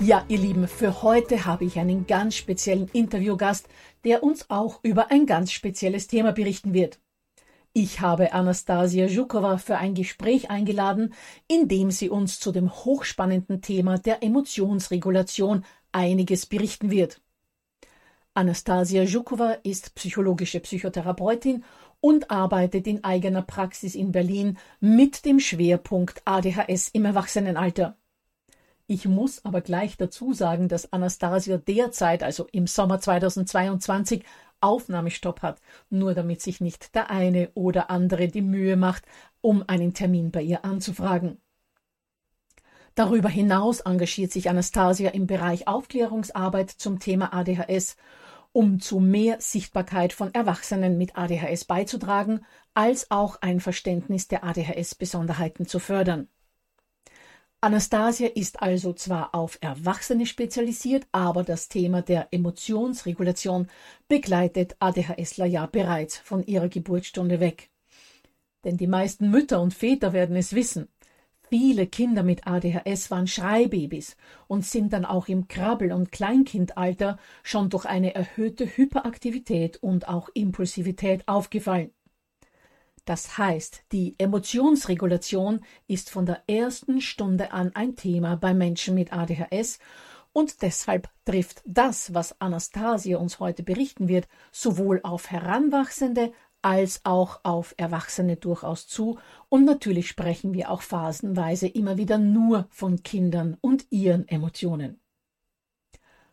Ja, ihr Lieben, für heute habe ich einen ganz speziellen Interviewgast, der uns auch über ein ganz spezielles Thema berichten wird. Ich habe Anastasia Zhukova für ein Gespräch eingeladen, in dem sie uns zu dem hochspannenden Thema der Emotionsregulation einiges berichten wird. Anastasia Zhukova ist psychologische Psychotherapeutin und arbeitet in eigener Praxis in Berlin mit dem Schwerpunkt ADHS im Erwachsenenalter. Ich muss aber gleich dazu sagen, dass Anastasia derzeit, also im Sommer 2022, Aufnahmestopp hat, nur damit sich nicht der eine oder andere die Mühe macht, um einen Termin bei ihr anzufragen. Darüber hinaus engagiert sich Anastasia im Bereich Aufklärungsarbeit zum Thema ADHS, um zu mehr Sichtbarkeit von Erwachsenen mit ADHS beizutragen, als auch ein Verständnis der ADHS-Besonderheiten zu fördern. Anastasia ist also zwar auf Erwachsene spezialisiert, aber das Thema der Emotionsregulation begleitet ADHSler ja bereits von ihrer Geburtsstunde weg. Denn die meisten Mütter und Väter werden es wissen. Viele Kinder mit ADHS waren Schreibabys und sind dann auch im Krabbel- und Kleinkindalter schon durch eine erhöhte Hyperaktivität und auch Impulsivität aufgefallen. Das heißt, die Emotionsregulation ist von der ersten Stunde an ein Thema bei Menschen mit ADHS und deshalb trifft das, was Anastasia uns heute berichten wird, sowohl auf Heranwachsende als auch auf Erwachsene durchaus zu. Und natürlich sprechen wir auch phasenweise immer wieder nur von Kindern und ihren Emotionen.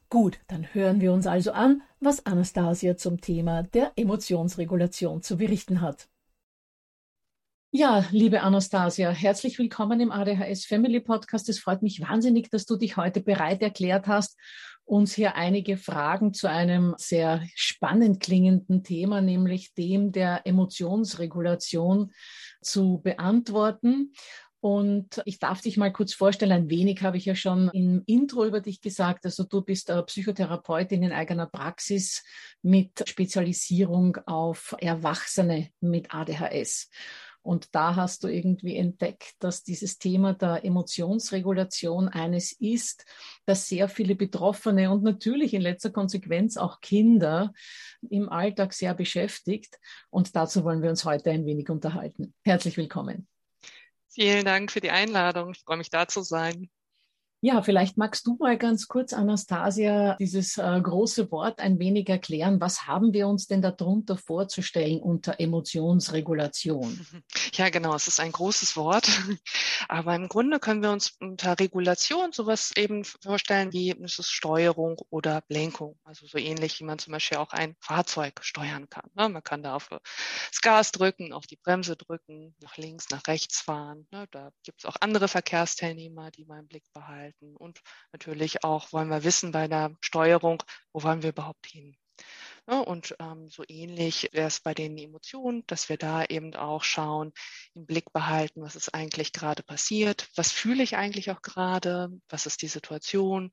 Gut, dann hören wir uns also an, was Anastasia zum Thema der Emotionsregulation zu berichten hat. Ja, liebe Anastasia, herzlich willkommen im ADHS Family Podcast. Es freut mich wahnsinnig, dass du dich heute bereit erklärt hast, uns hier einige Fragen zu einem sehr spannend klingenden Thema, nämlich dem der Emotionsregulation zu beantworten. Und ich darf dich mal kurz vorstellen, ein wenig habe ich ja schon im Intro über dich gesagt. Also du bist Psychotherapeutin in eigener Praxis mit Spezialisierung auf Erwachsene mit ADHS. Und da hast du irgendwie entdeckt, dass dieses Thema der Emotionsregulation eines ist, das sehr viele Betroffene und natürlich in letzter Konsequenz auch Kinder im Alltag sehr beschäftigt. Und dazu wollen wir uns heute ein wenig unterhalten. Herzlich willkommen. Vielen Dank für die Einladung. Ich freue mich, da zu sein. Ja, vielleicht magst du mal ganz kurz, Anastasia, dieses äh, große Wort ein wenig erklären. Was haben wir uns denn darunter vorzustellen unter Emotionsregulation? Ja, genau, es ist ein großes Wort. Aber im Grunde können wir uns unter Regulation sowas eben vorstellen wie es ist Steuerung oder Lenkung. Also so ähnlich, wie man zum Beispiel auch ein Fahrzeug steuern kann. Ne? Man kann da auf das Gas drücken, auf die Bremse drücken, nach links, nach rechts fahren. Ne? Da gibt es auch andere Verkehrsteilnehmer, die mal im Blick behalten halten. Und natürlich auch wollen wir wissen bei der Steuerung, wo wollen wir überhaupt hin. Ja, und ähm, so ähnlich wäre es bei den Emotionen, dass wir da eben auch schauen, im Blick behalten, was ist eigentlich gerade passiert, was fühle ich eigentlich auch gerade, was ist die Situation,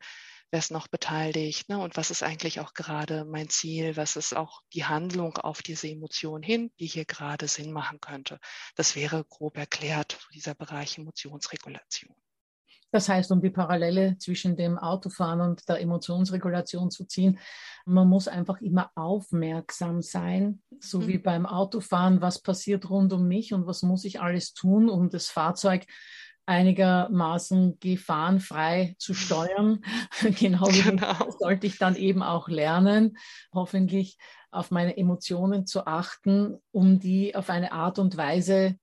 wer ist noch beteiligt ne, und was ist eigentlich auch gerade mein Ziel, was ist auch die Handlung auf diese Emotion hin, die hier gerade Sinn machen könnte. Das wäre grob erklärt, dieser Bereich Emotionsregulation. Das heißt, um die Parallele zwischen dem Autofahren und der Emotionsregulation zu ziehen, man muss einfach immer aufmerksam sein, so mhm. wie beim Autofahren, was passiert rund um mich und was muss ich alles tun, um das Fahrzeug einigermaßen gefahrenfrei zu steuern. genau, genau. sollte ich dann eben auch lernen, hoffentlich auf meine Emotionen zu achten, um die auf eine Art und Weise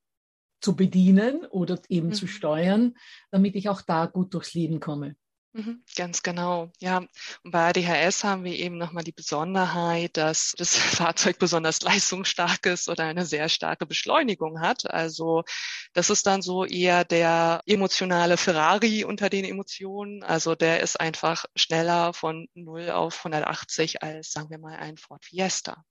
zu bedienen oder eben mhm. zu steuern, damit ich auch da gut durchs Leben komme. Mhm, ganz genau, ja. Und bei ADHS haben wir eben nochmal die Besonderheit, dass das Fahrzeug besonders leistungsstark ist oder eine sehr starke Beschleunigung hat. Also das ist dann so eher der emotionale Ferrari unter den Emotionen. Also der ist einfach schneller von 0 auf 180 als, sagen wir mal, ein Ford Fiesta.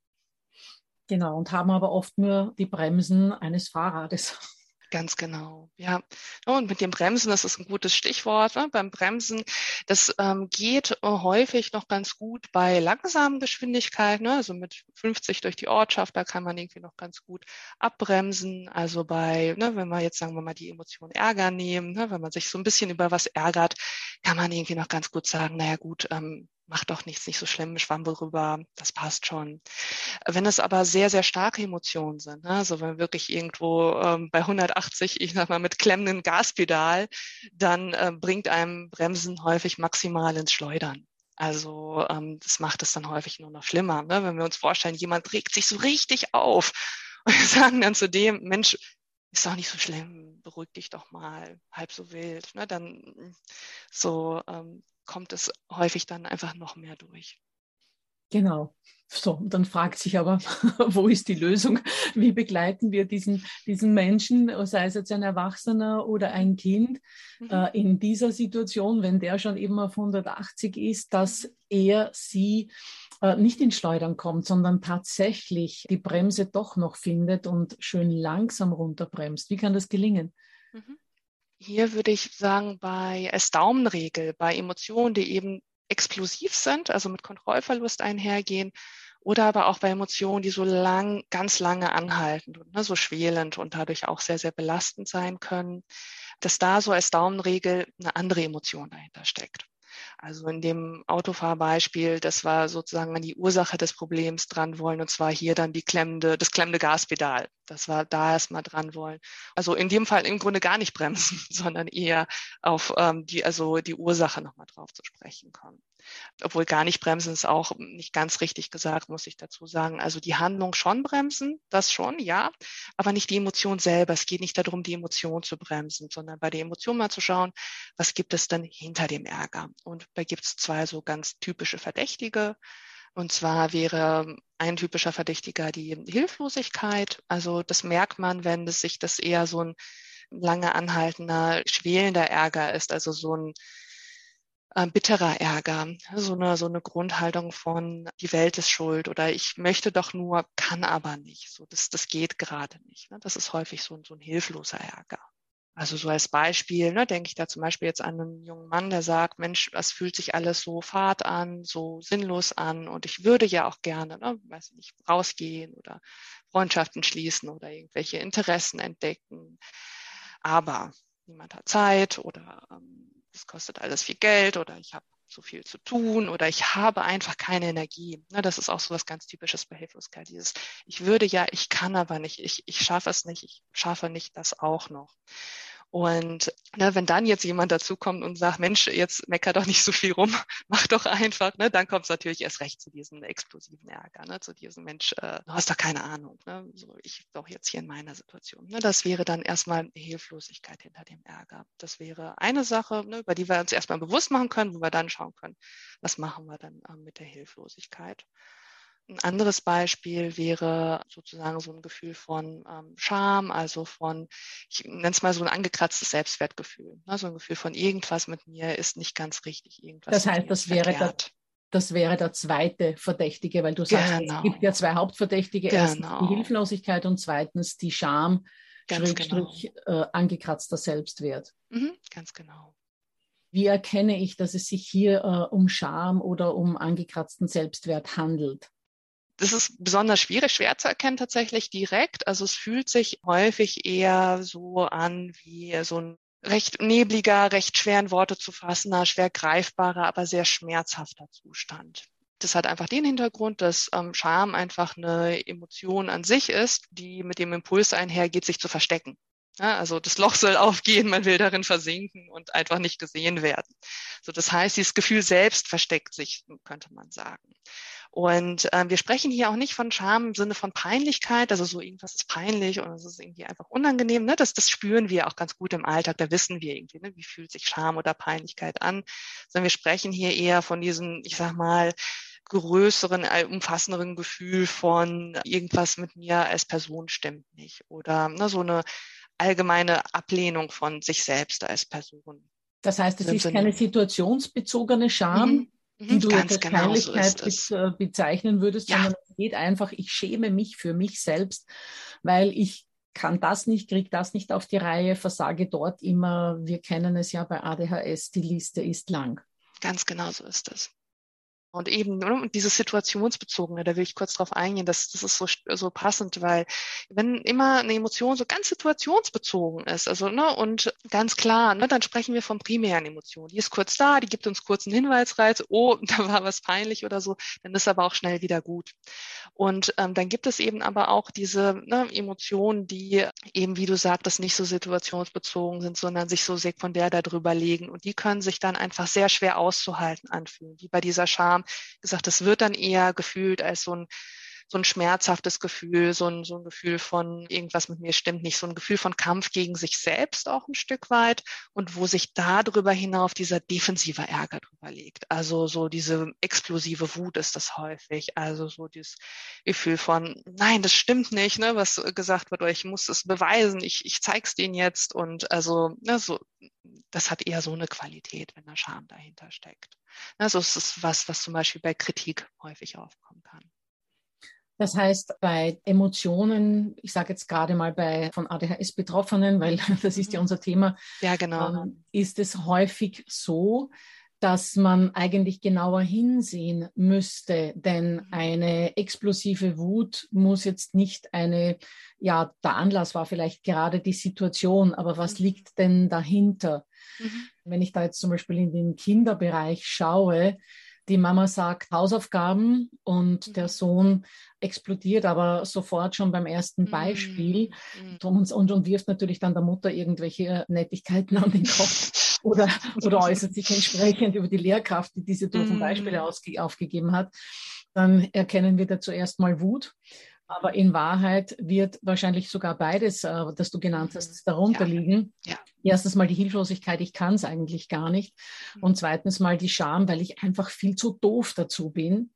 Genau, und haben aber oft nur die Bremsen eines Fahrrades. Ganz genau, ja. Und mit dem Bremsen, das ist ein gutes Stichwort. Ne? Beim Bremsen, das ähm, geht äh, häufig noch ganz gut bei langsamen Geschwindigkeiten, ne? also mit 50 durch die Ortschaft, da kann man irgendwie noch ganz gut abbremsen. Also bei, ne, wenn wir jetzt sagen wir mal die Emotion Ärger nehmen, ne? wenn man sich so ein bisschen über was ärgert, kann man irgendwie noch ganz gut sagen, naja gut, ähm, macht doch nichts, nicht so schlimm, Schwamm rüber, das passt schon. Wenn es aber sehr, sehr starke Emotionen sind, ne, also wenn wirklich irgendwo ähm, bei 180, ich sag mal, mit klemmendem Gaspedal, dann äh, bringt einem Bremsen häufig maximal ins Schleudern. Also ähm, das macht es dann häufig nur noch schlimmer. Ne? Wenn wir uns vorstellen, jemand regt sich so richtig auf und wir sagen dann zu dem, Mensch, ist doch nicht so schlimm, beruhig dich doch mal, halb so wild. Ne? Dann so, ähm, kommt es häufig dann einfach noch mehr durch. Genau. So, dann fragt sich aber, wo ist die Lösung? Wie begleiten wir diesen, diesen Menschen, sei es jetzt ein Erwachsener oder ein Kind, mhm. äh, in dieser Situation, wenn der schon eben auf 180 ist, dass er sie äh, nicht in Schleudern kommt, sondern tatsächlich die Bremse doch noch findet und schön langsam runterbremst. Wie kann das gelingen? Mhm. Hier würde ich sagen, bei als Daumenregel, bei Emotionen, die eben explosiv sind, also mit Kontrollverlust einhergehen, oder aber auch bei Emotionen, die so lang, ganz lange anhalten und ne, so schwelend und dadurch auch sehr, sehr belastend sein können, dass da so als Daumenregel eine andere Emotion dahinter steckt. Also in dem Autofahrbeispiel, das war sozusagen an die Ursache des Problems dran wollen, und zwar hier dann die klemmende, das klemmende Gaspedal. Das war da erstmal dran wollen. Also in dem Fall im Grunde gar nicht bremsen, sondern eher auf ähm, die, also die Ursache nochmal drauf zu sprechen kommen. Obwohl gar nicht bremsen ist auch nicht ganz richtig gesagt, muss ich dazu sagen. Also die Handlung schon bremsen, das schon, ja, aber nicht die Emotion selber. Es geht nicht darum, die Emotion zu bremsen, sondern bei der Emotion mal zu schauen, was gibt es denn hinter dem Ärger? Und da gibt es zwei so ganz typische Verdächtige. Und zwar wäre ein typischer Verdächtiger die Hilflosigkeit. Also das merkt man, wenn es sich das eher so ein lange anhaltender, schwelender Ärger ist, also so ein äh, bitterer Ärger, so eine, so eine Grundhaltung von die Welt ist schuld oder ich möchte doch nur, kann aber nicht. So, das, das geht gerade nicht. Ne? Das ist häufig so, so ein hilfloser Ärger. Also so als Beispiel, ne, denke ich da zum Beispiel jetzt an einen jungen Mann, der sagt, Mensch, das fühlt sich alles so fad an, so sinnlos an und ich würde ja auch gerne, ne, weiß nicht, rausgehen oder Freundschaften schließen oder irgendwelche Interessen entdecken. Aber niemand hat Zeit oder ähm, es kostet alles viel Geld oder ich habe zu viel zu tun oder ich habe einfach keine Energie. Ne, das ist auch so was ganz typisches bei Hilflosigkeit. Dieses, ich würde ja, ich kann aber nicht, ich, ich schaffe es nicht, ich schaffe nicht das auch noch. Und ne, wenn dann jetzt jemand dazukommt und sagt, Mensch, jetzt mecker doch nicht so viel rum, mach doch einfach, ne, dann kommt es natürlich erst recht zu diesem explosiven Ärger, ne, zu diesem Mensch, äh, du hast doch keine Ahnung, ne, so ich doch jetzt hier in meiner Situation. Ne, das wäre dann erstmal Hilflosigkeit hinter dem Ärger. Das wäre eine Sache, ne, über die wir uns erstmal bewusst machen können, wo wir dann schauen können, was machen wir dann äh, mit der Hilflosigkeit. Ein anderes Beispiel wäre sozusagen so ein Gefühl von ähm, Scham, also von, ich nenne es mal so ein angekratztes Selbstwertgefühl. Ne? So ein Gefühl von irgendwas mit mir ist nicht ganz richtig, irgendwas. Das heißt, das wäre der, das wäre der zweite Verdächtige, weil du sagst, genau. es gibt ja zwei Hauptverdächtige. Genau. Erstens die Hilflosigkeit und zweitens die Scham, ganz genau. äh, angekratzter Selbstwert. Mhm, ganz genau. Wie erkenne ich, dass es sich hier äh, um Scham oder um angekratzten Selbstwert handelt? Das ist besonders schwierig, schwer zu erkennen tatsächlich direkt. Also es fühlt sich häufig eher so an wie so ein recht nebliger, recht schweren Worte zu fassender, schwer greifbarer, aber sehr schmerzhafter Zustand. Das hat einfach den Hintergrund, dass ähm, Scham einfach eine Emotion an sich ist, die mit dem Impuls einhergeht, sich zu verstecken. Ja, also das Loch soll aufgehen, man will darin versinken und einfach nicht gesehen werden. So, das heißt, dieses Gefühl selbst versteckt sich, könnte man sagen. Und ähm, wir sprechen hier auch nicht von Scham im Sinne von Peinlichkeit, also so irgendwas ist peinlich oder es ist irgendwie einfach unangenehm. Ne? Das, das spüren wir auch ganz gut im Alltag, da wissen wir irgendwie, ne? wie fühlt sich Scham oder Peinlichkeit an. Sondern wir sprechen hier eher von diesem, ich sag mal, größeren, umfassenderen Gefühl von irgendwas mit mir als Person stimmt nicht oder ne, so eine allgemeine Ablehnung von sich selbst als Person. Das heißt, es ist keine situationsbezogene Scham, mhm die mhm, du Ganz als genau Peinlichkeit so äh, bezeichnen würdest, ja. sondern es geht einfach, ich schäme mich für mich selbst, weil ich kann das nicht, kriege das nicht auf die Reihe, versage dort immer. Wir kennen es ja bei ADHS, die Liste ist lang. Ganz genau so ist es. Und eben ne, und dieses situationsbezogene, da will ich kurz drauf eingehen, das, das ist so, so passend, weil wenn immer eine Emotion so ganz situationsbezogen ist, also ne, und ganz klar, ne, dann sprechen wir von primären Emotionen. Die ist kurz da, die gibt uns kurz einen Hinweisreiz, oh, da war was peinlich oder so, dann ist aber auch schnell wieder gut. Und ähm, dann gibt es eben aber auch diese ne, Emotionen, die eben, wie du sagtest, nicht so situationsbezogen sind, sondern sich so sekundär darüber legen. Und die können sich dann einfach sehr schwer auszuhalten anfühlen, wie bei dieser Scham gesagt, das wird dann eher gefühlt als so ein so ein schmerzhaftes Gefühl, so ein, so ein Gefühl von irgendwas mit mir stimmt nicht, so ein Gefühl von Kampf gegen sich selbst auch ein Stück weit und wo sich darüber hinauf dieser defensive Ärger drüber legt. Also so diese explosive Wut ist das häufig. Also so dieses Gefühl von, nein, das stimmt nicht, ne, was gesagt wird, oder ich muss es beweisen, ich, ich zeig's denen jetzt und also, ne, so, das hat eher so eine Qualität, wenn da Scham dahinter steckt. Also es ist was, was zum Beispiel bei Kritik häufig aufkommen kann. Das heißt, bei Emotionen, ich sage jetzt gerade mal bei von ADHS Betroffenen, weil das ist ja mhm. unser Thema, ja, genau. Ähm, ist es häufig so, dass man eigentlich genauer hinsehen müsste, denn mhm. eine explosive Wut muss jetzt nicht eine, ja, der Anlass war vielleicht gerade die Situation, aber was mhm. liegt denn dahinter? Mhm. Wenn ich da jetzt zum Beispiel in den Kinderbereich schaue, die Mama sagt Hausaufgaben und mhm. der Sohn explodiert aber sofort schon beim ersten Beispiel mhm. und, und, und wirft natürlich dann der Mutter irgendwelche Nettigkeiten an den Kopf oder, oder äußert sich entsprechend über die Lehrkraft, die diese doofen Beispiele mhm. ausge, aufgegeben hat. Dann erkennen wir da zuerst mal Wut. Aber in Wahrheit wird wahrscheinlich sogar beides, äh, das du genannt hast, mhm. darunter ja. liegen. Ja. Erstens mal die Hilflosigkeit, ich kann es eigentlich gar nicht. Mhm. Und zweitens mal die Scham, weil ich einfach viel zu doof dazu bin.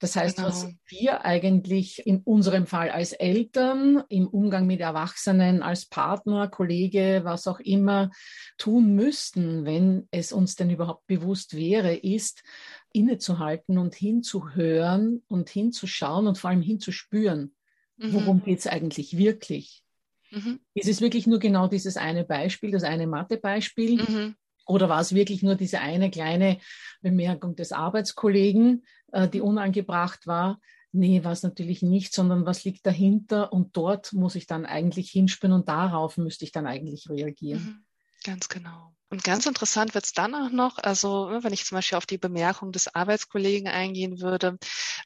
Das heißt, genau. was wir eigentlich in unserem Fall als Eltern im Umgang mit Erwachsenen, als Partner, Kollege, was auch immer tun müssten, wenn es uns denn überhaupt bewusst wäre, ist, innezuhalten und hinzuhören und hinzuschauen und vor allem hinzuspüren. Mhm. Worum geht es eigentlich wirklich? Mhm. Ist es wirklich nur genau dieses eine Beispiel, das eine Mathebeispiel? Mhm. Oder war es wirklich nur diese eine kleine Bemerkung des Arbeitskollegen, äh, die unangebracht war? Nee, war es natürlich nicht, sondern was liegt dahinter? Und dort muss ich dann eigentlich hinspüren und darauf müsste ich dann eigentlich reagieren. Mhm. Ganz genau. Und ganz interessant wird es dann auch noch, also ne, wenn ich zum Beispiel auf die Bemerkung des Arbeitskollegen eingehen würde,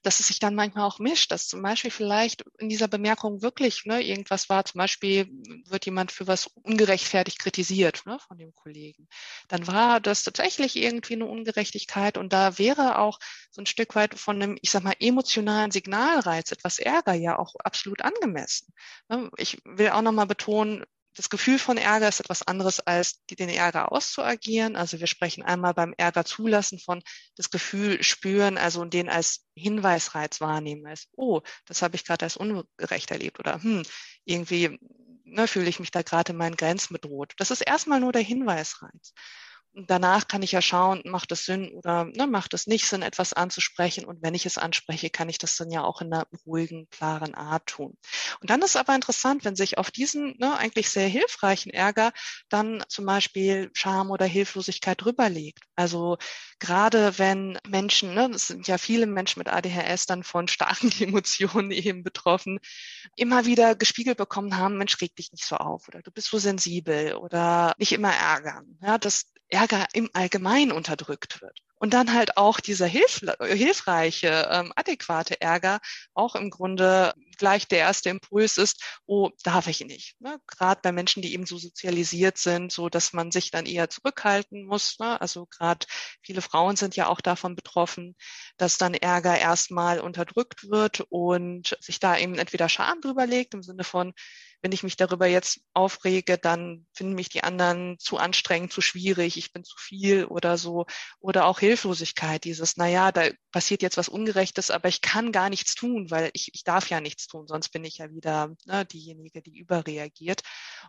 dass es sich dann manchmal auch mischt, dass zum Beispiel vielleicht in dieser Bemerkung wirklich ne, irgendwas war, zum Beispiel wird jemand für was ungerechtfertigt kritisiert ne, von dem Kollegen. Dann war das tatsächlich irgendwie eine Ungerechtigkeit und da wäre auch so ein Stück weit von einem, ich sag mal, emotionalen Signalreiz, etwas Ärger ja auch absolut angemessen. Ne. Ich will auch nochmal betonen, das Gefühl von Ärger ist etwas anderes als den Ärger auszuagieren. Also wir sprechen einmal beim Ärger zulassen von das Gefühl spüren, also den als Hinweisreiz wahrnehmen, als, oh, das habe ich gerade als ungerecht erlebt oder hm, irgendwie ne, fühle ich mich da gerade in meinen Grenzen bedroht. Das ist erstmal nur der Hinweisreiz danach kann ich ja schauen, macht es Sinn oder ne, macht es nicht Sinn, etwas anzusprechen. Und wenn ich es anspreche, kann ich das dann ja auch in einer ruhigen, klaren Art tun. Und dann ist aber interessant, wenn sich auf diesen ne, eigentlich sehr hilfreichen Ärger dann zum Beispiel Scham oder Hilflosigkeit drüberlegt. Also gerade wenn Menschen, ne, es sind ja viele Menschen mit ADHS dann von starken Emotionen eben betroffen, immer wieder gespiegelt bekommen haben, Mensch, reg dich nicht so auf oder du bist so sensibel oder nicht immer ärgern. Ja, das Ärger im Allgemeinen unterdrückt wird. Und dann halt auch dieser hilf hilfreiche, ähm, adäquate Ärger auch im Grunde gleich der erste Impuls ist, oh, darf ich nicht. Ne? Gerade bei Menschen, die eben so sozialisiert sind, so dass man sich dann eher zurückhalten muss. Ne? Also gerade viele Frauen sind ja auch davon betroffen, dass dann Ärger erstmal unterdrückt wird und sich da eben entweder Scham drüber legt im Sinne von, wenn ich mich darüber jetzt aufrege, dann finden mich die anderen zu anstrengend, zu schwierig, ich bin zu viel oder so. Oder auch Hilflosigkeit, dieses, naja, da passiert jetzt was Ungerechtes, aber ich kann gar nichts tun, weil ich, ich darf ja nichts tun, sonst bin ich ja wieder ne, diejenige, die überreagiert.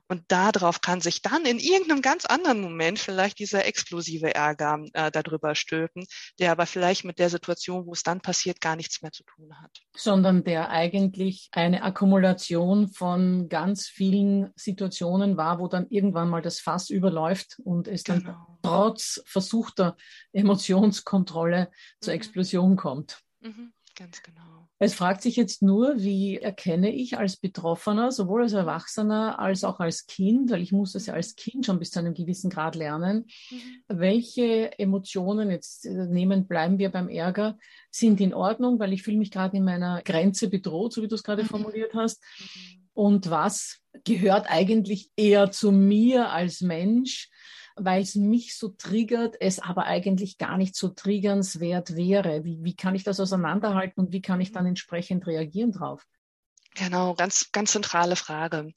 Und darauf kann sich dann in irgendeinem ganz anderen Moment vielleicht dieser explosive Ärger äh, darüber stülpen, der aber vielleicht mit der Situation, wo es dann passiert, gar nichts mehr zu tun hat. Sondern der eigentlich eine Akkumulation von ganz vielen Situationen war, wo dann irgendwann mal das Fass überläuft und es genau. dann trotz versuchter Emotionskontrolle zur mhm. Explosion kommt. Mhm. Ganz genau. Es fragt sich jetzt nur, wie erkenne ich als Betroffener, sowohl als Erwachsener als auch als Kind, weil ich muss das ja als Kind schon bis zu einem gewissen Grad lernen, mhm. welche Emotionen, jetzt äh, nehmen, bleiben wir beim Ärger, sind in Ordnung, weil ich fühle mich gerade in meiner Grenze bedroht, so wie du es gerade mhm. formuliert hast. Mhm und was gehört eigentlich eher zu mir als Mensch, weil es mich so triggert, es aber eigentlich gar nicht so triggernswert wäre. Wie, wie kann ich das auseinanderhalten und wie kann ich dann entsprechend reagieren drauf? Genau, ganz, ganz zentrale Frage.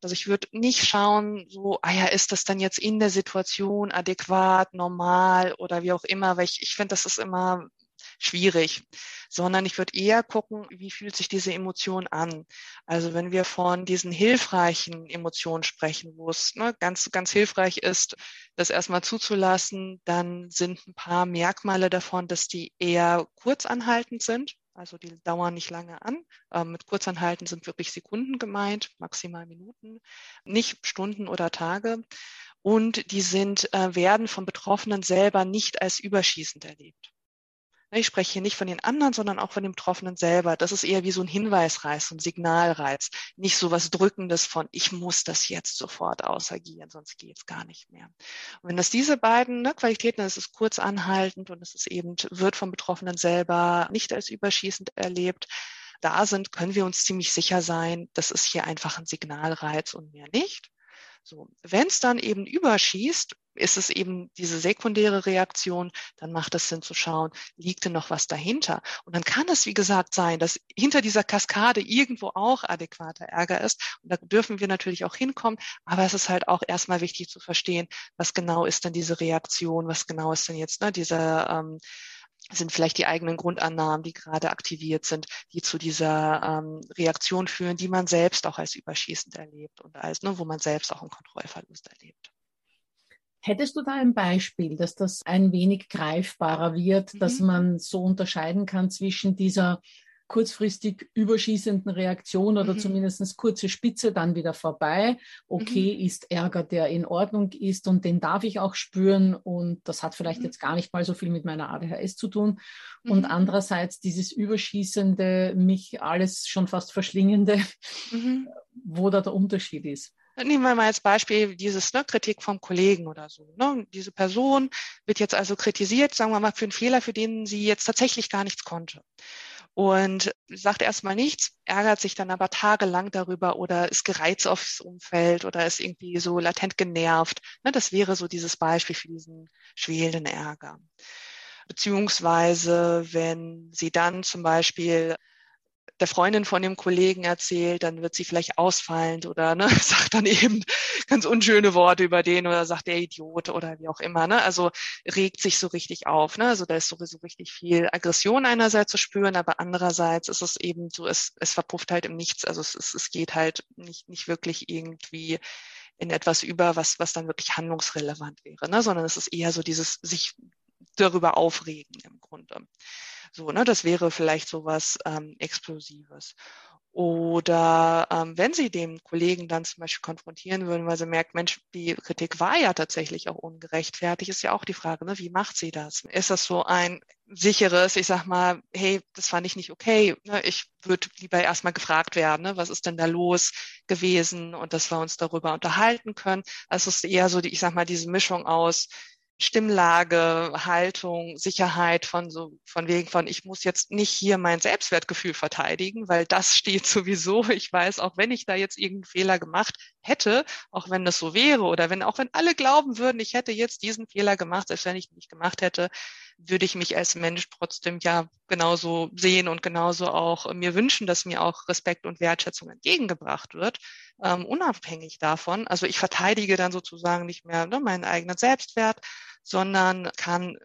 Also ich würde nicht schauen, so, ah ja, ist das dann jetzt in der Situation adäquat, normal oder wie auch immer, weil ich, ich finde, das ist immer schwierig, sondern ich würde eher gucken, wie fühlt sich diese Emotion an. Also wenn wir von diesen hilfreichen Emotionen sprechen, wo es ne, ganz, ganz hilfreich ist, das erstmal zuzulassen, dann sind ein paar Merkmale davon, dass die eher kurzanhaltend sind. Also die dauern nicht lange an. Ähm, mit Kurzanhalten sind wirklich Sekunden gemeint, maximal Minuten, nicht Stunden oder Tage. Und die sind, äh, werden von Betroffenen selber nicht als überschießend erlebt. Ich spreche hier nicht von den anderen, sondern auch von dem Betroffenen selber. Das ist eher wie so ein Hinweisreiz, so ein Signalreiz. Nicht so was Drückendes von, ich muss das jetzt sofort ausagieren, sonst geht es gar nicht mehr. Und wenn das diese beiden ne, Qualitäten, es ist kurz anhaltend und es ist eben, wird vom Betroffenen selber nicht als überschießend erlebt, da sind, können wir uns ziemlich sicher sein, das ist hier einfach ein Signalreiz und mehr nicht. So, wenn es dann eben überschießt, ist es eben diese sekundäre Reaktion, dann macht es Sinn zu schauen, liegt denn noch was dahinter? Und dann kann es, wie gesagt, sein, dass hinter dieser Kaskade irgendwo auch adäquater Ärger ist. Und da dürfen wir natürlich auch hinkommen. Aber es ist halt auch erstmal wichtig zu verstehen, was genau ist denn diese Reaktion, was genau ist denn jetzt ne, dieser ähm, sind vielleicht die eigenen Grundannahmen, die gerade aktiviert sind, die zu dieser ähm, Reaktion führen, die man selbst auch als überschießend erlebt und als, ne, wo man selbst auch einen Kontrollverlust erlebt. Hättest du da ein Beispiel, dass das ein wenig greifbarer wird, mhm. dass man so unterscheiden kann zwischen dieser kurzfristig überschießenden Reaktion oder mhm. zumindest kurze Spitze dann wieder vorbei. Okay, mhm. ist Ärger, der in Ordnung ist und den darf ich auch spüren und das hat vielleicht mhm. jetzt gar nicht mal so viel mit meiner ADHS zu tun. Und mhm. andererseits dieses überschießende, mich alles schon fast verschlingende, mhm. wo da der Unterschied ist. Nehmen wir mal als Beispiel dieses ne, Kritik vom Kollegen oder so. Ne? Diese Person wird jetzt also kritisiert, sagen wir mal, für einen Fehler, für den sie jetzt tatsächlich gar nichts konnte. Und sagt erstmal nichts, ärgert sich dann aber tagelang darüber oder ist gereizt aufs Umfeld oder ist irgendwie so latent genervt. Ne? Das wäre so dieses Beispiel für diesen schwelenden Ärger. Beziehungsweise, wenn sie dann zum Beispiel der Freundin von dem Kollegen erzählt, dann wird sie vielleicht ausfallend oder ne, sagt dann eben ganz unschöne Worte über den oder sagt der Idiot oder wie auch immer. Ne? Also regt sich so richtig auf. Ne? Also da ist sowieso richtig viel Aggression einerseits zu spüren, aber andererseits ist es eben so, es, es verpufft halt im Nichts. Also es, es, es geht halt nicht, nicht wirklich irgendwie in etwas über, was, was dann wirklich handlungsrelevant wäre, ne? sondern es ist eher so dieses sich darüber aufregen im Grunde. So, ne, das wäre vielleicht so was ähm, Explosives. Oder ähm, wenn Sie dem Kollegen dann zum Beispiel konfrontieren würden, weil Sie merkt, Mensch, die Kritik war ja tatsächlich auch ungerechtfertigt, ist ja auch die Frage, ne, wie macht sie das? Ist das so ein sicheres, ich sag mal, hey, das fand ich nicht okay, ne, ich würde lieber erstmal gefragt werden, ne, was ist denn da los gewesen und dass wir uns darüber unterhalten können. Also es ist eher so, die, ich sag mal, diese Mischung aus, Stimmlage, Haltung, Sicherheit von so, von wegen von, ich muss jetzt nicht hier mein Selbstwertgefühl verteidigen, weil das steht sowieso. Ich weiß, auch wenn ich da jetzt irgendeinen Fehler gemacht hätte, auch wenn das so wäre oder wenn, auch wenn alle glauben würden, ich hätte jetzt diesen Fehler gemacht, selbst wenn ich ihn nicht gemacht hätte, würde ich mich als Mensch trotzdem ja genauso sehen und genauso auch mir wünschen, dass mir auch Respekt und Wertschätzung entgegengebracht wird, ähm, unabhängig davon. Also ich verteidige dann sozusagen nicht mehr ne, meinen eigenen Selbstwert, sondern kann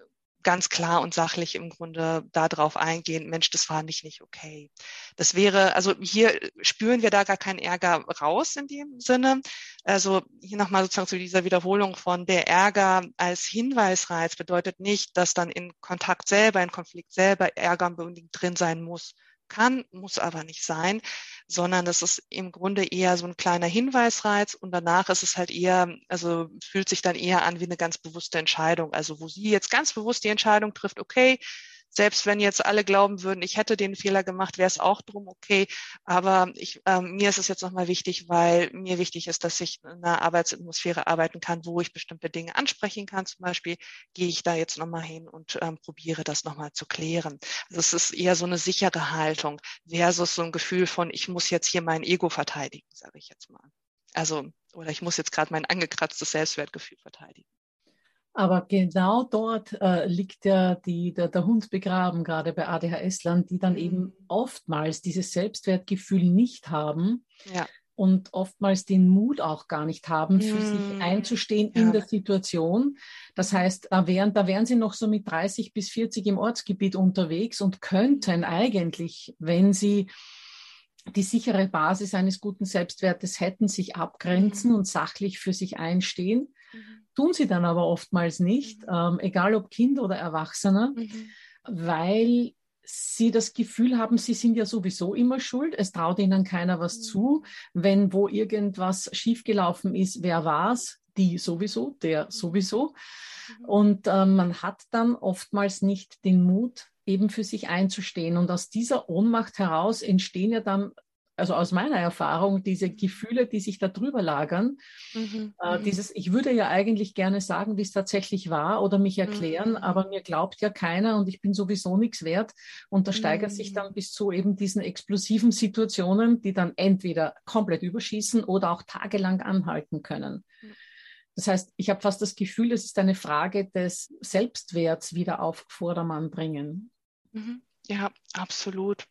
ganz klar und sachlich im Grunde darauf eingehen, Mensch, das war nicht, nicht okay. Das wäre, also hier spüren wir da gar keinen Ärger raus in dem Sinne. Also hier nochmal sozusagen zu dieser Wiederholung von der Ärger als Hinweisreiz bedeutet nicht, dass dann in Kontakt selber, in Konflikt selber Ärger unbedingt drin sein muss kann, muss aber nicht sein, sondern es ist im Grunde eher so ein kleiner Hinweisreiz und danach ist es halt eher, also fühlt sich dann eher an wie eine ganz bewusste Entscheidung. Also wo sie jetzt ganz bewusst die Entscheidung trifft, okay, selbst wenn jetzt alle glauben würden, ich hätte den Fehler gemacht, wäre es auch drum okay. Aber ich, ähm, mir ist es jetzt nochmal wichtig, weil mir wichtig ist, dass ich in einer Arbeitsatmosphäre arbeiten kann, wo ich bestimmte Dinge ansprechen kann. Zum Beispiel gehe ich da jetzt nochmal hin und ähm, probiere das nochmal zu klären. Also es ist eher so eine sichere Haltung versus so ein Gefühl von, ich muss jetzt hier mein Ego verteidigen, sage ich jetzt mal. Also, oder ich muss jetzt gerade mein angekratztes Selbstwertgefühl verteidigen. Aber genau dort äh, liegt ja die, der, der, Hund begraben, gerade bei ADHS-Lern, die dann mhm. eben oftmals dieses Selbstwertgefühl nicht haben ja. und oftmals den Mut auch gar nicht haben, mhm. für sich mhm. einzustehen ja. in der Situation. Das heißt, da wären, da wären sie noch so mit 30 bis 40 im Ortsgebiet unterwegs und könnten eigentlich, wenn sie die sichere Basis eines guten Selbstwertes hätten, sich abgrenzen mhm. und sachlich für sich einstehen. Mhm. Tun sie dann aber oftmals nicht, mhm. ähm, egal ob Kind oder Erwachsener, mhm. weil sie das Gefühl haben, sie sind ja sowieso immer schuld. Es traut ihnen keiner was mhm. zu. Wenn wo irgendwas schiefgelaufen ist, wer war's? Die sowieso, der mhm. sowieso. Mhm. Und äh, man hat dann oftmals nicht den Mut, eben für sich einzustehen. Und aus dieser Ohnmacht heraus entstehen ja dann also aus meiner Erfahrung, diese Gefühle, die sich da drüber lagern, mhm. äh, mhm. dieses, ich würde ja eigentlich gerne sagen, wie es tatsächlich war oder mich erklären, mhm. aber mir glaubt ja keiner und ich bin sowieso nichts wert. Und da steigert mhm. sich dann bis zu eben diesen explosiven Situationen, die dann entweder komplett überschießen oder auch tagelang anhalten können. Das heißt, ich habe fast das Gefühl, es ist eine Frage des Selbstwerts wieder auf Vordermann bringen. Mhm. Ja, absolut.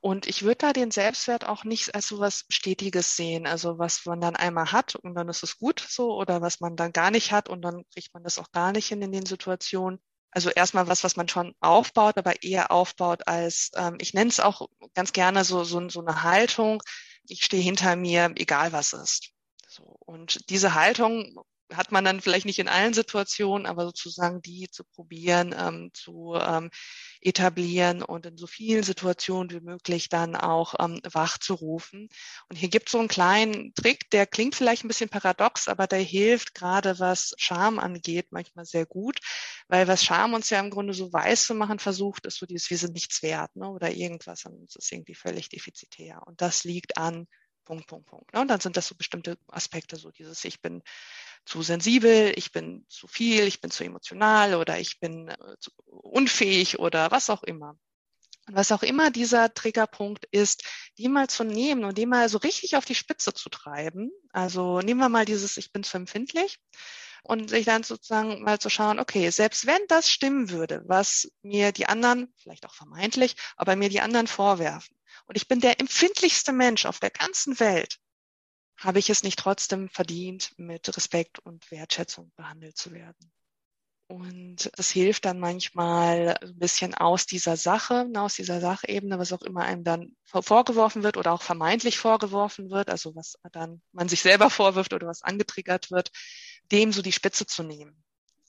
Und ich würde da den Selbstwert auch nicht als so was Stetiges sehen. Also was man dann einmal hat und dann ist es gut so oder was man dann gar nicht hat und dann kriegt man das auch gar nicht hin in den Situationen. Also erstmal was, was man schon aufbaut, aber eher aufbaut als, ähm, ich nenne es auch ganz gerne so, so, so eine Haltung. Ich stehe hinter mir, egal was ist. So. Und diese Haltung hat man dann vielleicht nicht in allen Situationen, aber sozusagen die zu probieren, ähm, zu ähm, etablieren und in so vielen Situationen wie möglich dann auch ähm, wach zu rufen. Und hier gibt es so einen kleinen Trick, der klingt vielleicht ein bisschen paradox, aber der hilft gerade, was Scham angeht, manchmal sehr gut, weil was Scham uns ja im Grunde so weiß zu machen versucht, ist so dieses, wir sind nichts wert ne, oder irgendwas an uns ist irgendwie völlig defizitär. Und das liegt an Punkt, Punkt, Punkt. Ne? Und dann sind das so bestimmte Aspekte, so dieses, ich bin zu sensibel, ich bin zu viel, ich bin zu emotional oder ich bin äh, zu unfähig oder was auch immer. Und was auch immer dieser Triggerpunkt ist, die mal zu nehmen und die mal so richtig auf die Spitze zu treiben. Also nehmen wir mal dieses, ich bin zu empfindlich und sich dann sozusagen mal zu schauen, okay, selbst wenn das stimmen würde, was mir die anderen, vielleicht auch vermeintlich, aber mir die anderen vorwerfen, und ich bin der empfindlichste Mensch auf der ganzen Welt, habe ich es nicht trotzdem verdient, mit Respekt und Wertschätzung behandelt zu werden. Und es hilft dann manchmal ein bisschen aus dieser Sache, aus dieser Sachebene, was auch immer einem dann vorgeworfen wird oder auch vermeintlich vorgeworfen wird, also was dann man sich selber vorwirft oder was angetriggert wird, dem so die Spitze zu nehmen.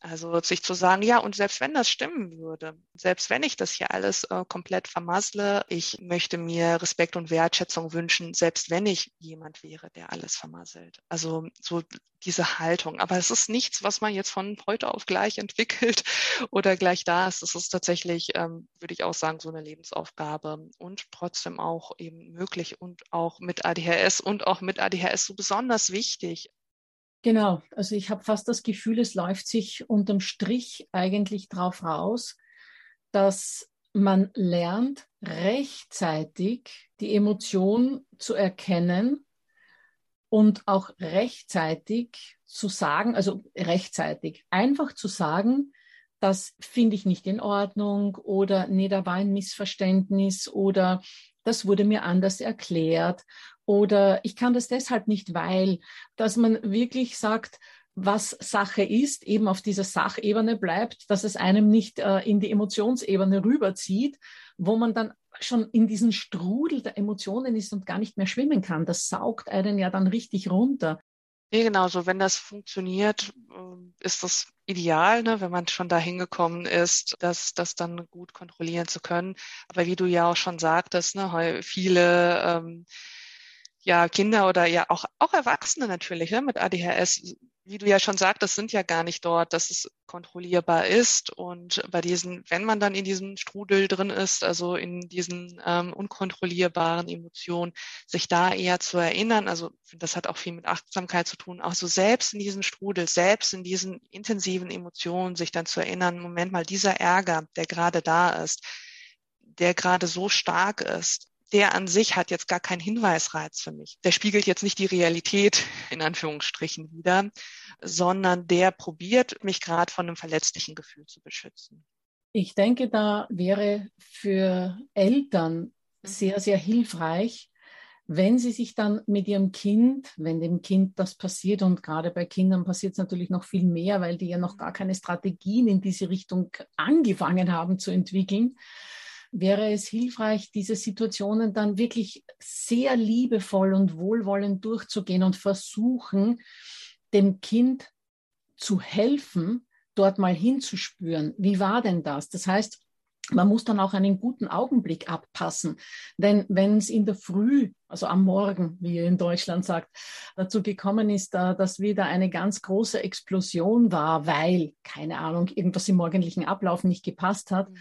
Also sich zu sagen, ja, und selbst wenn das stimmen würde, selbst wenn ich das hier alles äh, komplett vermassle, ich möchte mir Respekt und Wertschätzung wünschen, selbst wenn ich jemand wäre, der alles vermasselt. Also so diese Haltung. Aber es ist nichts, was man jetzt von heute auf gleich entwickelt oder gleich da ist. Es ist tatsächlich, ähm, würde ich auch sagen, so eine Lebensaufgabe und trotzdem auch eben möglich und auch mit ADHS und auch mit ADHS so besonders wichtig. Genau, also ich habe fast das Gefühl, es läuft sich unterm Strich eigentlich drauf raus, dass man lernt, rechtzeitig die Emotion zu erkennen und auch rechtzeitig zu sagen, also rechtzeitig, einfach zu sagen, das finde ich nicht in Ordnung oder nee, da war ein Missverständnis oder das wurde mir anders erklärt oder ich kann das deshalb nicht, weil, dass man wirklich sagt, was Sache ist, eben auf dieser Sachebene bleibt, dass es einem nicht äh, in die Emotionsebene rüberzieht, wo man dann schon in diesen Strudel der Emotionen ist und gar nicht mehr schwimmen kann. Das saugt einen ja dann richtig runter. Nee, genau, so wenn das funktioniert, ähm, ist das ideal, ne, wenn man schon da hingekommen ist, das, das dann gut kontrollieren zu können. Aber wie du ja auch schon sagtest, ne, viele ähm, ja Kinder oder ja auch, auch Erwachsene natürlich ne, mit ADHS, wie du ja schon sagtest, sind ja gar nicht dort, dass es kontrollierbar ist. Und bei diesen, wenn man dann in diesem Strudel drin ist, also in diesen ähm, unkontrollierbaren Emotionen, sich da eher zu erinnern, also das hat auch viel mit Achtsamkeit zu tun, auch so selbst in diesem Strudel, selbst in diesen intensiven Emotionen, sich dann zu erinnern, Moment mal, dieser Ärger, der gerade da ist, der gerade so stark ist, der an sich hat jetzt gar keinen Hinweisreiz für mich. Der spiegelt jetzt nicht die Realität in Anführungsstrichen wieder, sondern der probiert mich gerade von einem verletzlichen Gefühl zu beschützen. Ich denke, da wäre für Eltern mhm. sehr, sehr hilfreich, wenn sie sich dann mit ihrem Kind, wenn dem Kind das passiert, und gerade bei Kindern passiert es natürlich noch viel mehr, weil die ja noch gar keine Strategien in diese Richtung angefangen haben zu entwickeln, wäre es hilfreich, diese Situationen dann wirklich sehr liebevoll und wohlwollend durchzugehen und versuchen, dem Kind zu helfen, dort mal hinzuspüren. Wie war denn das? Das heißt, man muss dann auch einen guten Augenblick abpassen. Denn wenn es in der Früh, also am Morgen, wie ihr in Deutschland sagt, dazu gekommen ist, dass wieder eine ganz große Explosion war, weil, keine Ahnung, irgendwas im morgendlichen Ablauf nicht gepasst hat, mhm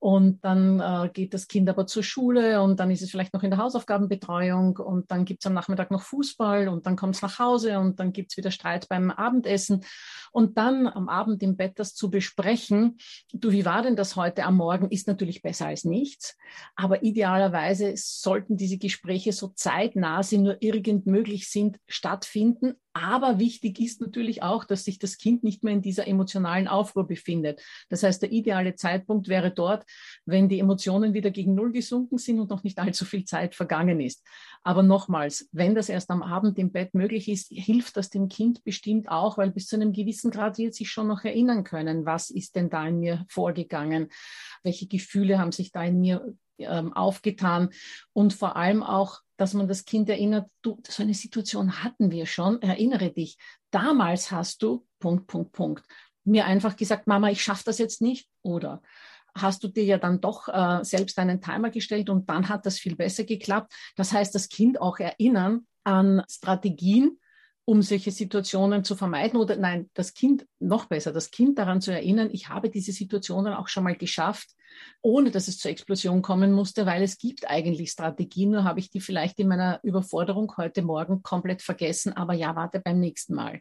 und dann äh, geht das Kind aber zur Schule und dann ist es vielleicht noch in der Hausaufgabenbetreuung und dann gibt es am Nachmittag noch Fußball und dann kommt es nach Hause und dann gibt es wieder Streit beim Abendessen. Und dann am Abend im Bett das zu besprechen, du, wie war denn das heute am Morgen, ist natürlich besser als nichts. Aber idealerweise sollten diese Gespräche so zeitnah sie nur irgend möglich sind, stattfinden, aber wichtig ist natürlich auch, dass sich das Kind nicht mehr in dieser emotionalen Aufruhr befindet. Das heißt, der ideale Zeitpunkt wäre dort, wenn die Emotionen wieder gegen Null gesunken sind und noch nicht allzu viel Zeit vergangen ist. Aber nochmals, wenn das erst am Abend im Bett möglich ist, hilft das dem Kind bestimmt auch, weil bis zu einem gewissen Grad wird sich schon noch erinnern können, was ist denn da in mir vorgegangen, welche Gefühle haben sich da in mir ähm, aufgetan und vor allem auch, dass man das Kind erinnert, du, so eine Situation hatten wir schon, erinnere dich, damals hast du, Punkt, Punkt, Punkt, mir einfach gesagt, Mama, ich schaffe das jetzt nicht oder hast du dir ja dann doch äh, selbst einen Timer gestellt und dann hat das viel besser geklappt. Das heißt, das Kind auch erinnern an Strategien, um solche Situationen zu vermeiden oder nein, das Kind noch besser, das Kind daran zu erinnern, ich habe diese Situationen auch schon mal geschafft, ohne dass es zur Explosion kommen musste, weil es gibt eigentlich Strategien, nur habe ich die vielleicht in meiner Überforderung heute Morgen komplett vergessen, aber ja, warte beim nächsten Mal.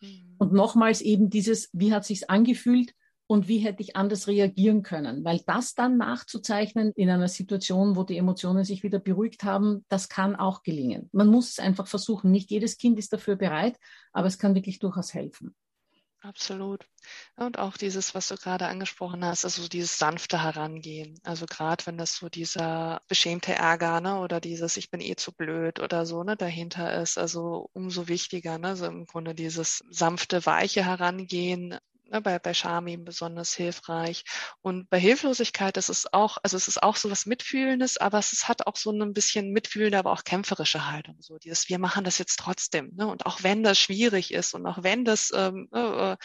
Mhm. Und nochmals eben dieses, wie hat sich's angefühlt? Und wie hätte ich anders reagieren können. Weil das dann nachzuzeichnen in einer Situation, wo die Emotionen sich wieder beruhigt haben, das kann auch gelingen. Man muss es einfach versuchen. Nicht jedes Kind ist dafür bereit, aber es kann wirklich durchaus helfen. Absolut. Und auch dieses, was du gerade angesprochen hast, also dieses sanfte Herangehen. Also gerade wenn das so dieser beschämte Ärger ne, oder dieses Ich bin eh zu blöd oder so ne, dahinter ist, also umso wichtiger. Ne, also im Grunde dieses sanfte, weiche Herangehen, bei, bei Scham eben besonders hilfreich. Und bei Hilflosigkeit ist es auch, also es ist auch so was Mitfühlendes, aber es ist, hat auch so ein bisschen mitfühlende, aber auch kämpferische Haltung. So dieses, wir machen das jetzt trotzdem. Ne? Und auch wenn das schwierig ist und auch wenn das ähm, äh,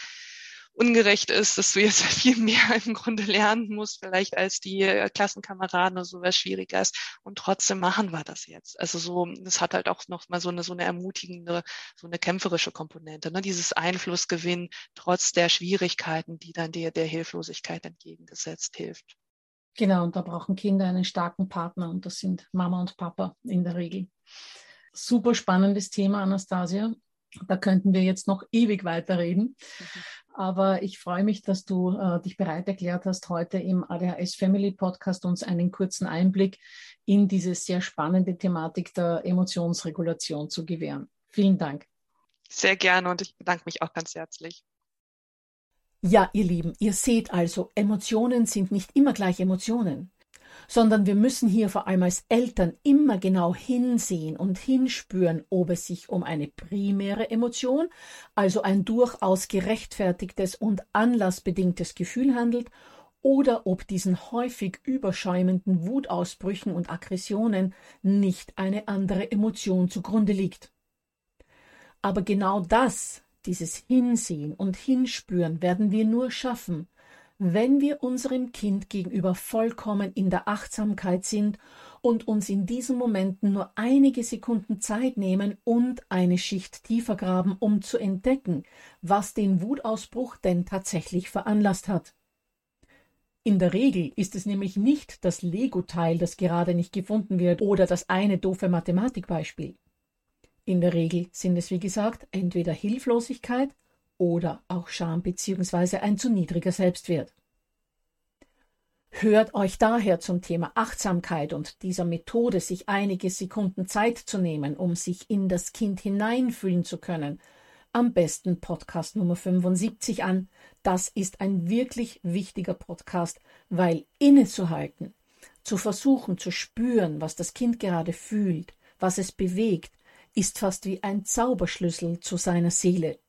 ungerecht ist, dass du jetzt viel mehr im Grunde lernen musst, vielleicht als die äh, Klassenkameraden oder sowas schwieriger ist. Und trotzdem machen wir das jetzt. Also so, das hat halt auch noch mal so eine, so eine ermutigende, so eine kämpferische Komponente, ne? dieses Einflussgewinn trotz der Schwierigkeiten, die dann der, der Hilflosigkeit entgegengesetzt hilft. Genau, und da brauchen Kinder einen starken Partner und das sind Mama und Papa in der Regel. Super spannendes Thema, Anastasia. Da könnten wir jetzt noch ewig weiterreden. Mhm. Aber ich freue mich, dass du äh, dich bereit erklärt hast, heute im ADHS Family Podcast uns einen kurzen Einblick in diese sehr spannende Thematik der Emotionsregulation zu gewähren. Vielen Dank. Sehr gerne und ich bedanke mich auch ganz herzlich. Ja, ihr Lieben, ihr seht also, Emotionen sind nicht immer gleich Emotionen sondern wir müssen hier vor allem als Eltern immer genau hinsehen und hinspüren, ob es sich um eine primäre Emotion, also ein durchaus gerechtfertigtes und anlassbedingtes Gefühl handelt, oder ob diesen häufig überschäumenden Wutausbrüchen und Aggressionen nicht eine andere Emotion zugrunde liegt. Aber genau das, dieses Hinsehen und Hinspüren werden wir nur schaffen, wenn wir unserem Kind gegenüber vollkommen in der Achtsamkeit sind und uns in diesen Momenten nur einige Sekunden Zeit nehmen und eine Schicht tiefer graben, um zu entdecken, was den Wutausbruch denn tatsächlich veranlasst hat. In der Regel ist es nämlich nicht das Lego-Teil, das gerade nicht gefunden wird, oder das eine doofe Mathematikbeispiel. In der Regel sind es, wie gesagt, entweder Hilflosigkeit oder auch Scham bzw. ein zu niedriger Selbstwert. Hört euch daher zum Thema Achtsamkeit und dieser Methode, sich einige Sekunden Zeit zu nehmen, um sich in das Kind hineinfühlen zu können, am besten Podcast Nummer 75 an. Das ist ein wirklich wichtiger Podcast, weil innezuhalten, zu versuchen zu spüren, was das Kind gerade fühlt, was es bewegt, ist fast wie ein Zauberschlüssel zu seiner Seele.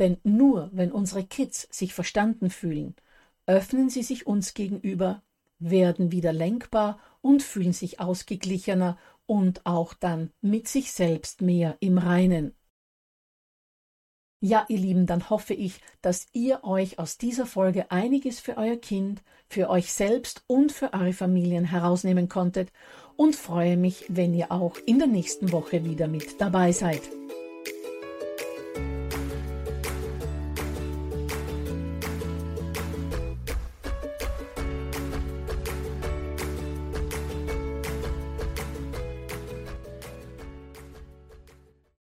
Denn nur wenn unsere Kids sich verstanden fühlen, öffnen sie sich uns gegenüber, werden wieder lenkbar und fühlen sich ausgeglichener und auch dann mit sich selbst mehr im Reinen. Ja, ihr Lieben, dann hoffe ich, dass ihr euch aus dieser Folge einiges für euer Kind, für euch selbst und für eure Familien herausnehmen konntet und freue mich, wenn ihr auch in der nächsten Woche wieder mit dabei seid.